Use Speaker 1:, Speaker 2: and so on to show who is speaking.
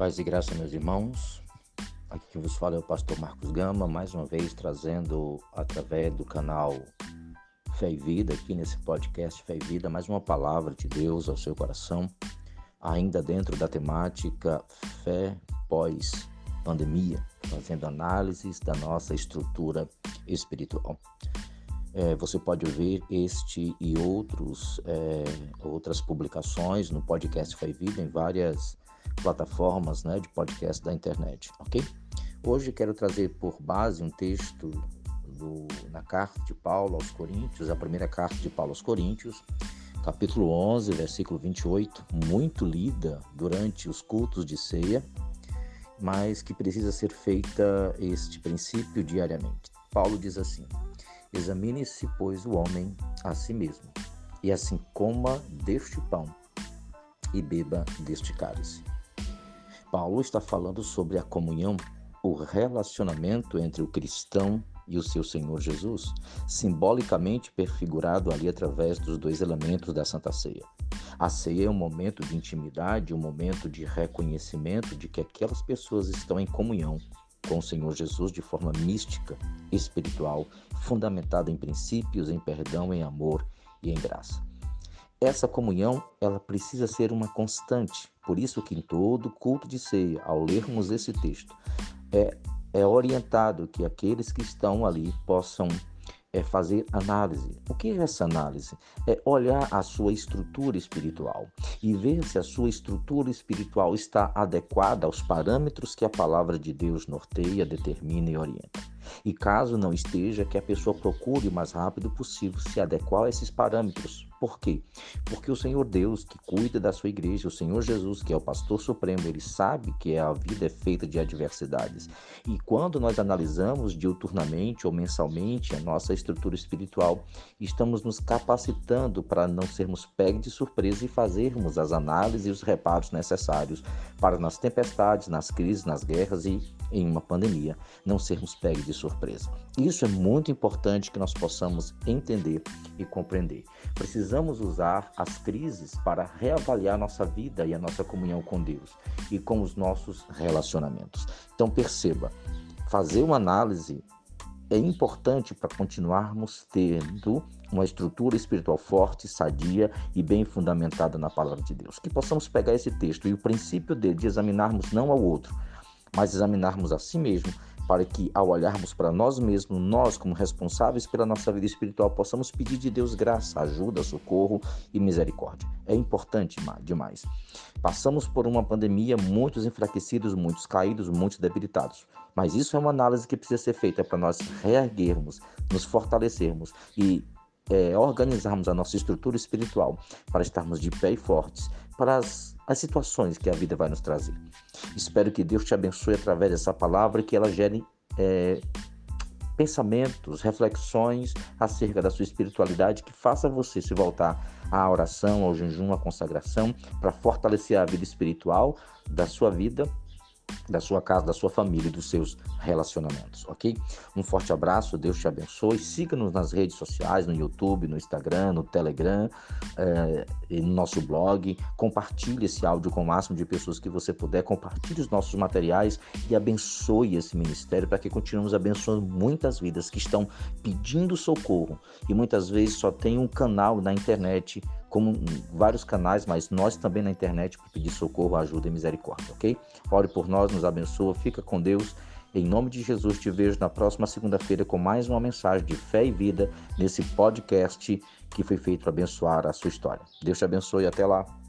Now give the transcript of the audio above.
Speaker 1: Paz e graça, meus irmãos. Aqui que vos fala é o pastor Marcos Gama, mais uma vez trazendo através do canal Fé e Vida, aqui nesse podcast Fé e Vida, mais uma palavra de Deus ao seu coração, ainda dentro da temática Fé pós-pandemia, fazendo análises da nossa estrutura espiritual. É, você pode ouvir este e outros, é, outras publicações no podcast Fé e Vida em várias plataformas né, de podcast da internet, ok? Hoje quero trazer por base um texto do, na carta de Paulo aos Coríntios, a primeira carta de Paulo aos Coríntios, capítulo 11, versículo 28, muito lida durante os cultos de ceia, mas que precisa ser feita este princípio diariamente. Paulo diz assim: Examine-se, pois, o homem a si mesmo, e assim coma deste pão e beba deste cálice. Paulo está falando sobre a comunhão, o relacionamento entre o cristão e o seu Senhor Jesus, simbolicamente perfigurado ali através dos dois elementos da Santa Ceia. A ceia é um momento de intimidade, um momento de reconhecimento de que aquelas pessoas estão em comunhão com o Senhor Jesus de forma mística, espiritual, fundamentada em princípios, em perdão, em amor e em graça. Essa comunhão, ela precisa ser uma constante. Por isso que em todo culto de ceia, ao lermos esse texto, é, é orientado que aqueles que estão ali possam é fazer análise. O que é essa análise? É olhar a sua estrutura espiritual e ver se a sua estrutura espiritual está adequada aos parâmetros que a palavra de Deus norteia, determina e orienta. E caso não esteja, que a pessoa procure o mais rápido possível se adequar a esses parâmetros. Por quê? Porque o Senhor Deus, que cuida da sua igreja, o Senhor Jesus, que é o pastor supremo, ele sabe que a vida é feita de adversidades. E quando nós analisamos diuturnamente ou mensalmente a nossa estrutura espiritual, estamos nos capacitando para não sermos pegos de surpresa e fazermos as análises e os reparos necessários para nas tempestades, nas crises, nas guerras e em uma pandemia, não sermos pegos de surpresa. Isso é muito importante que nós possamos entender e compreender. Precisamos usar as crises para reavaliar nossa vida e a nossa comunhão com Deus e com os nossos relacionamentos. Então perceba, fazer uma análise é importante para continuarmos tendo uma estrutura espiritual forte, sadia e bem fundamentada na palavra de Deus. Que possamos pegar esse texto e o princípio dele de examinarmos não ao outro, mas examinarmos a si mesmo, para que, ao olharmos para nós mesmos, nós, como responsáveis pela nossa vida espiritual, possamos pedir de Deus graça, ajuda, socorro e misericórdia. É importante demais. Passamos por uma pandemia, muitos enfraquecidos, muitos caídos, muitos debilitados. Mas isso é uma análise que precisa ser feita para nós reerguermos, nos fortalecermos e é, organizarmos a nossa estrutura espiritual para estarmos de pé e fortes para as, as situações que a vida vai nos trazer. Espero que Deus te abençoe através dessa palavra e que ela gere é, pensamentos, reflexões acerca da sua espiritualidade que faça você se voltar à oração, ao jejum, à consagração, para fortalecer a vida espiritual da sua vida da sua casa, da sua família e dos seus relacionamentos, ok? Um forte abraço, Deus te abençoe. Siga-nos nas redes sociais, no YouTube, no Instagram, no Telegram é, e no nosso blog. Compartilhe esse áudio com o máximo de pessoas que você puder. Compartilhe os nossos materiais e abençoe esse ministério para que continuemos abençoando muitas vidas que estão pedindo socorro e muitas vezes só tem um canal na internet como vários canais, mas nós também na internet para pedir socorro, ajuda e misericórdia, ok? Ore por nós, nos abençoa, fica com Deus. Em nome de Jesus, te vejo na próxima segunda-feira com mais uma mensagem de fé e vida nesse podcast que foi feito para abençoar a sua história. Deus te abençoe e até lá.